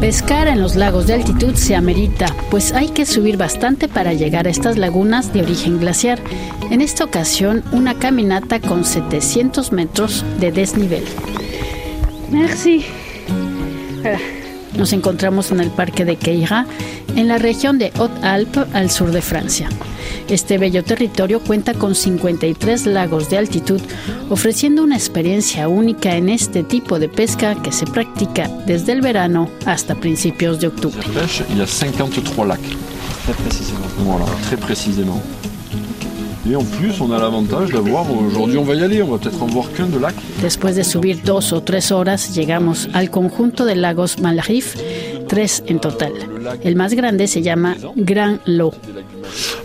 Pescar en los lagos de altitud se amerita, pues hay que subir bastante para llegar a estas lagunas de origen glaciar. En esta ocasión, una caminata con 700 metros de desnivel. Merci. Nos encontramos en el parque de Queira, en la región de Haute-Alpes, al sur de Francia. Este bello territorio cuenta con 53 lagos de altitud, ofreciendo una experiencia única en este tipo de pesca que se practica desde el verano hasta principios de octubre. Il y a 53 lacs. Très précisément. Voilà, très précisément. Et en plus, on a l'avantage d'avoir, aujourd'hui on va y aller, on va peut-être en voir qu'un de lac. Después de subir dos o tres horas, llegamos al conjunto de lagos Malrif, tres en total. El más grande se llama Grand Lot.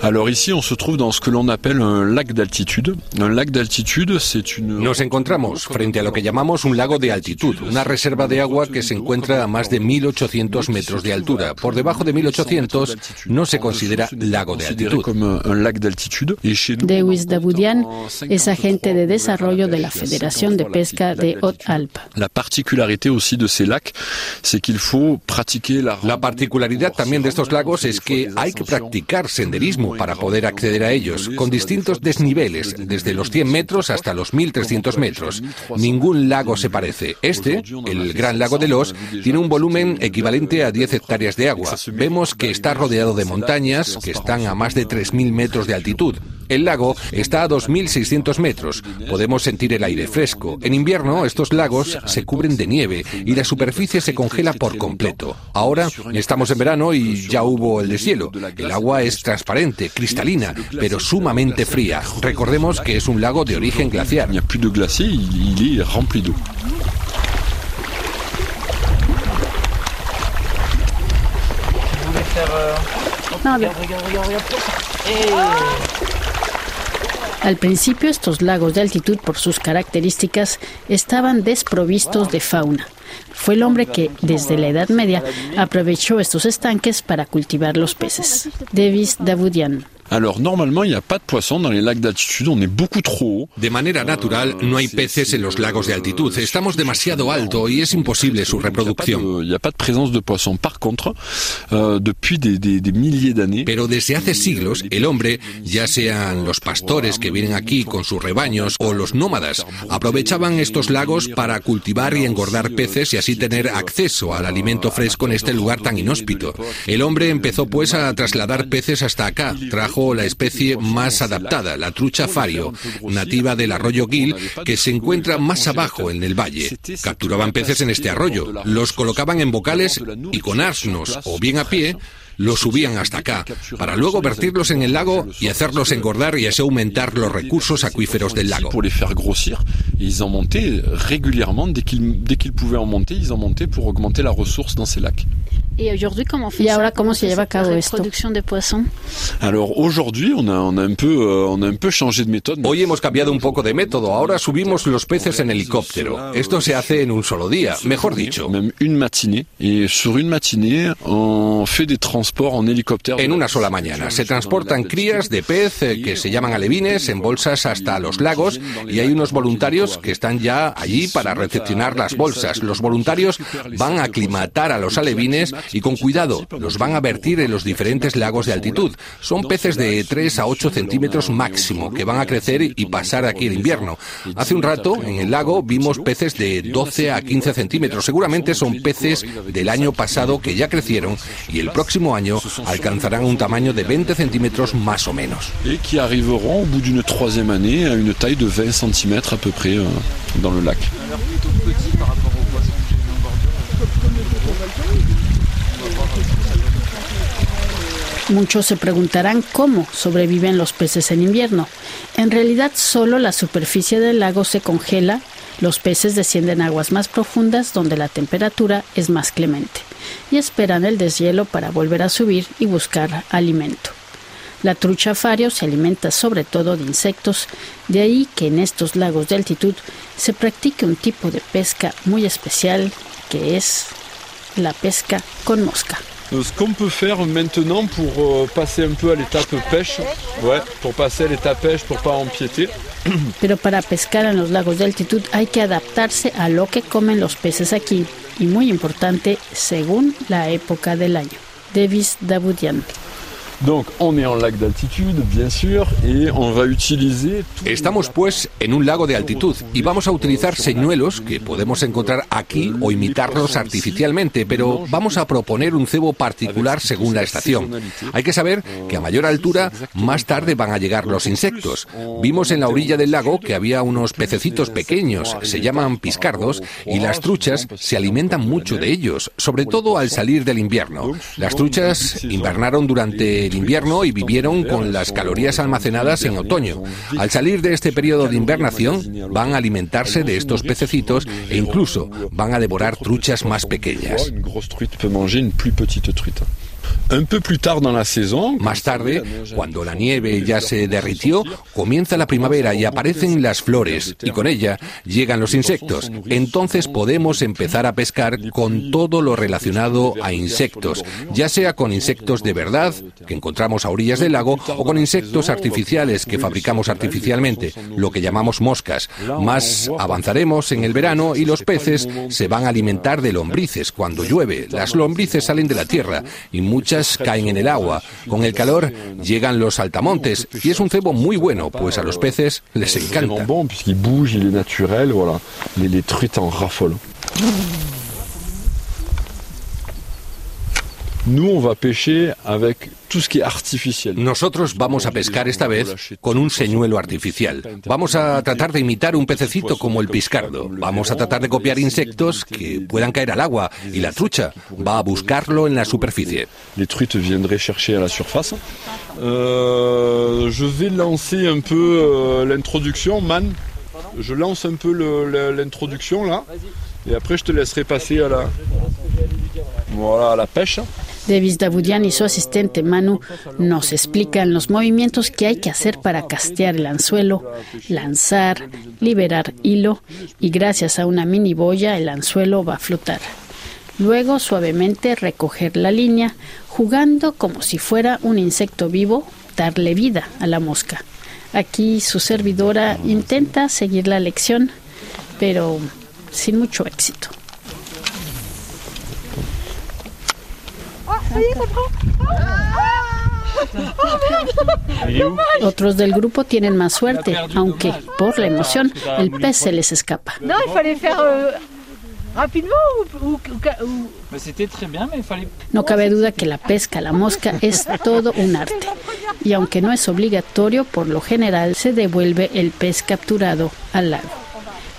Alors ici, on se trouve dans ce que l'on appelle un lac d'altitude. Un lac d'altitude, c'est une... Nos encontramos frente a lo que llamamos un lago de altitud, una reserva de agua que se encuentra a más de 1800 metros de altura. Por debajo de 1800 no se considera lago de altitud. comme un, lac d'altitude. Et chez nous, Dewis Daboudian es agente de desarrollo de la Federación de Pesca de Haute-Alpes. la particularité aussi de ces lacs, c'est qu'il faut pratiquer la... La particularidad también de estos lagos es que hay que practicar senderismo para poder acceder a ellos, con distintos desniveles, desde los 100 metros hasta los 1300 metros. Ningún lago se parece. Este, el Gran Lago de Los, tiene un volumen equivalente a 10 hectáreas de agua. Vemos que está rodeado de montañas que están a más de 3000 metros de altitud. El lago está a 2.600 metros. Podemos sentir el aire fresco. En invierno, estos lagos se cubren de nieve y la superficie se congela por completo. Ahora estamos en verano y ya hubo el deshielo. El agua es transparente, cristalina, pero sumamente fría. Recordemos que es un lago de origen glaciar. Al principio estos lagos de altitud por sus características estaban desprovistos de fauna. Fue el hombre que, desde la Edad Media, aprovechó estos estanques para cultivar los peces. Davis Davoudian. Alors normalement, il n'y a pas de poissons dans les lacs d'altitude, on est beaucoup trop haut. De manera natural, no hay peces en los lagos de altitud. Estamos demasiado alto y es imposible su reproducción. de- il y a pas de présence de poissons. Par contre, euh, depuis des, des- des milliers d'années, Pero desde hace siglos, el hombre, ya sean los pastores que vienen aquí con sus rebaños o los nómadas, aprovechaban estos lagos para cultivar y engordar peces y así tener acceso al alimento fresco en este lugar tan inhóspito. El hombre empezó pues a trasladar peces hasta acá. Trajo la especie más adaptada, la trucha fario, nativa del arroyo Gil, que se encuentra más abajo en el valle. Capturaban peces en este arroyo, los colocaban en bocales y con asnos o bien a pie los subían hasta acá, para luego vertirlos en el lago y hacerlos engordar y así aumentar los recursos acuíferos del lago. Et la ressource dans ces lacs. ¿Y ahora cómo se lleva a cabo esto? de poisson. Alors aujourd'hui, on a, on a un peu, euh, on a un peu changé de méthode. Hoy hemos cambiado un poco de método, ahora subimos los peces en helicóptero. Esto se hace en un solo día, mejor dicho. Même une matinée. Et sur une matinée, on fait des transports en hélicoptère. En una sola mañana se transportan crías de pez eh, que se llaman alevines en bolsas hasta los lagos y hay unos voluntarios que están ya allí para recepcionar las bolsas. Los voluntarios van a aclimatar a los alevines y con cuidado los van a vertir en los diferentes lagos de altitud. Son peces de 3 a 8 centímetros máximo que van a crecer y pasar aquí el invierno. Hace un rato en el lago vimos peces de 12 a 15 centímetros. Seguramente son peces del año pasado que ya crecieron y el próximo año alcanzarán un tamaño de 20 centímetros más o menos. Et qui arriveront au bout d'une troisième année à une taille de 20 cm à peu près euh, dans le lac. Muchos se preguntarán cómo sobreviven los peces en invierno. En realidad solo la superficie del lago se congela, los peces descienden a aguas más profundas donde la temperatura es más clemente y esperan el deshielo para volver a subir y buscar alimento. La trucha fario se alimenta sobre todo de insectos, de ahí que en estos lagos de altitud se practique un tipo de pesca muy especial que es la pesca con mosca. ce qu'on peut faire maintenant pour euh, passer un peu à l'étape pêche, ouais, pour passer à l'étape pêche pour pas empiéter. Pero para pescar en los lagos de altitud hay que adaptarse a lo que comen los peces aquí y muy importante según la época del año. Davis Dabudian. Donc on est en lac d'altitude, bien sûr, et on va utiliser Estamos pues en un lago de altitud y vamos a utilizar señuelos que podemos encontrar aquí o imitarlos artificialmente, pero vamos a proponer un cebo particular según la estación. Hay que saber que a mayor altura más tarde van a llegar los insectos. Vimos en la orilla del lago que había unos pececitos pequeños, se llaman piscardos, y las truchas se alimentan mucho de ellos, sobre todo al salir del invierno. Las truchas invernaron durante invierno y vivieron con las calorías almacenadas en otoño. Al salir de este periodo de invernación, van a alimentarse de estos pececitos e incluso van a devorar truchas más pequeñas. Más tarde, cuando la nieve ya se derritió, comienza la primavera y aparecen las flores y con ella llegan los insectos. Entonces podemos empezar a pescar con todo lo relacionado a insectos, ya sea con insectos de verdad que encontramos a orillas del lago o con insectos artificiales que fabricamos artificialmente, lo que llamamos moscas. Más avanzaremos en el verano y los peces se van a alimentar de lombrices cuando llueve. Las lombrices salen de la tierra y muchas caen en el agua. Con el calor llegan los saltamontes y es un cebo muy bueno, pues a los peces les encanta. Nosotros vamos a pescar esta vez con un señuelo artificial. Vamos a tratar de imitar un pececito como el piscardo. Vamos a tratar de copiar insectos que puedan caer al agua y la trucha va a buscarlo en la superficie. Les truites viendraient chercher à la surface. Euh, je vais lancer un peu euh, l'introduction, Man. Je lance un peu l'introduction là. Et après, je te laisserai passer à la, voilà, à la pêche. Davis Dabudian y su asistente Manu nos explican los movimientos que hay que hacer para castear el anzuelo, lanzar, liberar hilo y gracias a una mini boya el anzuelo va a flotar. Luego suavemente recoger la línea, jugando como si fuera un insecto vivo, darle vida a la mosca. Aquí su servidora intenta seguir la lección, pero sin mucho éxito. Otros del grupo tienen más suerte, aunque por la emoción el pez se les escapa. No cabe duda que la pesca a la mosca es todo un arte. Y aunque no es obligatorio, por lo general se devuelve el pez capturado al lago.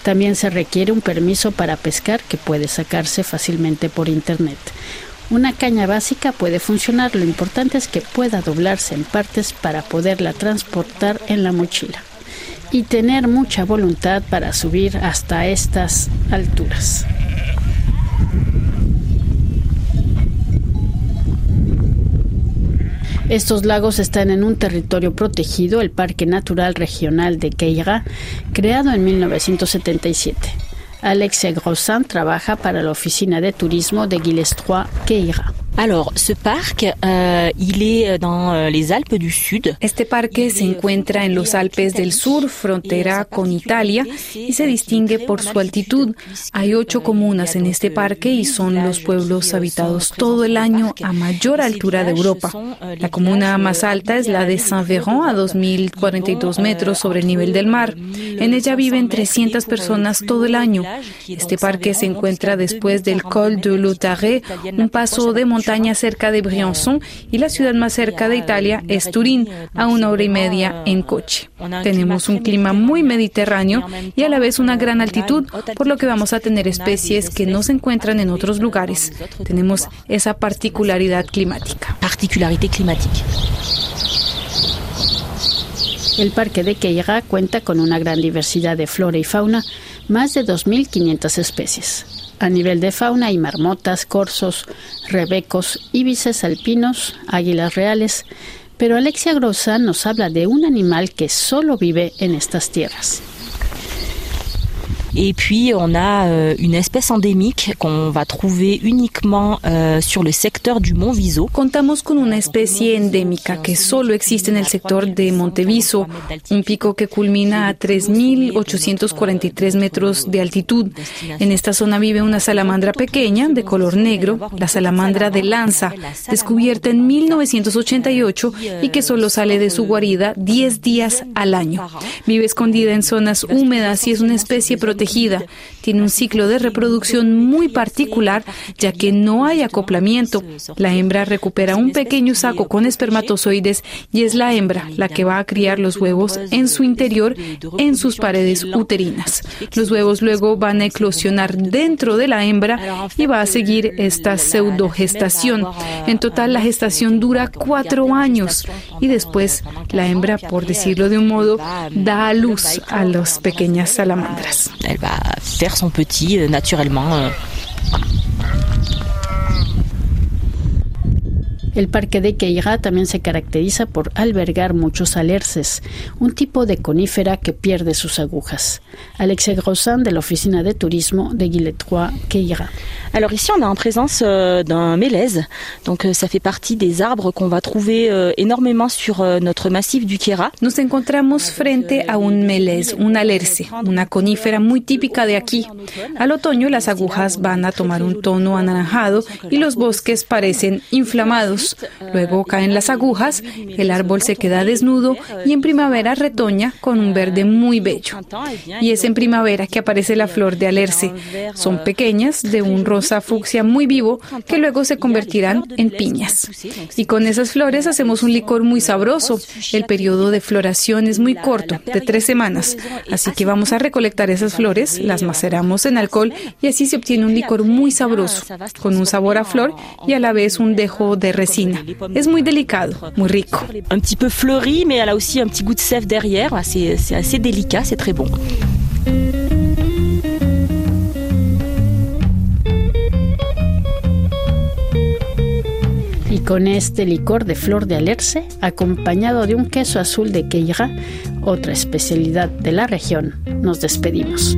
También se requiere un permiso para pescar que puede sacarse fácilmente por internet. Una caña básica puede funcionar, lo importante es que pueda doblarse en partes para poderla transportar en la mochila y tener mucha voluntad para subir hasta estas alturas. Estos lagos están en un territorio protegido, el Parque Natural Regional de Queira, creado en 1977. Alexia Grossin trabaja para la oficina de turismo de Guilestroy Queira. Alors, ce parc, euh, il est dans euh, les Alpes du Sud. Este parque se encuentra en los Alpes del Sur, frontera con Italia, y se distingue por su altitud. Hay ocho comunas en este parque y son los pueblos habitados todo el año a mayor altura de Europa. La comuna más alta es la de Saint-Véran, a 2.042 metros sobre el nivel del mar. En ella viven 300 personas todo el año. Este parque se encuentra después del Col de Lotare, un paso de montaña montaña cerca de Briançon y la ciudad más cerca de Italia es Turín, a una hora y media en coche. Tenemos un clima muy mediterráneo y a la vez una gran altitud, por lo que vamos a tener especies que no se encuentran en otros lugares. Tenemos esa particularidad climática. El Parque de Queira cuenta con una gran diversidad de flora y fauna, más de 2.500 especies. A nivel de fauna hay marmotas, corzos, rebecos, ibises alpinos, águilas reales, pero Alexia Grossa nos habla de un animal que solo vive en estas tierras. Et puis on a euh, une espèce endémique qu'on va trouver uniquement euh. Contamos con una especie endémica que solo existe en el sector de Monteviso, un pico que culmina a 3.843 metros de altitud. En esta zona vive una salamandra pequeña de color negro, la salamandra de lanza, descubierta en 1988 y que solo sale de su guarida 10 días al año. Vive escondida en zonas húmedas y es una especie protegida desprotegida tiene un ciclo de reproducción muy particular ya que no hay acoplamiento. La hembra recupera un pequeño saco con espermatozoides y es la hembra la que va a criar los huevos en su interior, en sus paredes uterinas. Los huevos luego van a eclosionar dentro de la hembra y va a seguir esta pseudogestación. En total, la gestación dura cuatro años y después la hembra, por decirlo de un modo, da a luz a las pequeñas salamandras. Elle va faire son petit euh, naturellement. El parque de Queira también se caracteriza por albergar muchos alerces, un tipo de conífera que pierde sus agujas. Alexia Grossan de la Oficina de Turismo de Guiletroy, Queira. Alors ici, on est en présence euh, d'un mélèze. Donc euh, ça fait partie des arbres qu'on va trouver euh, énormément sur euh, notre massif du Quera. Nos encontramos frente a un melez, un alerce, una conífera muy típica de aquí. Al otoño las agujas van a tomar un tono anaranjado y los bosques parecen inflamados. Luego caen las agujas, el árbol se queda desnudo y en primavera retoña con un verde muy bello. Y es en primavera que aparece la flor de alerce. Son pequeñas, de un rosa fucsia muy vivo, que luego se convertirán en piñas. Y con esas flores hacemos un licor muy sabroso. El periodo de floración es muy corto, de tres semanas. Así que vamos a recolectar esas flores, las maceramos en alcohol y así se obtiene un licor muy sabroso, con un sabor a flor y a la vez un dejo de resina. Es muy delicado, muy rico. Un petit peu fleuri, mais elle a aussi un petit goût de sève derrière. C'est assez délicat, c'est très bon. Y con este licor de flor de alerce, acompañado de un queso azul de Queira, otra especialidad de la región, nos despedimos.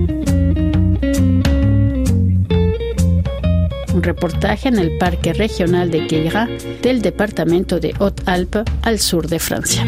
Reportaje en el Parque Regional de Queira del departamento de Haute-Alpes al sur de Francia.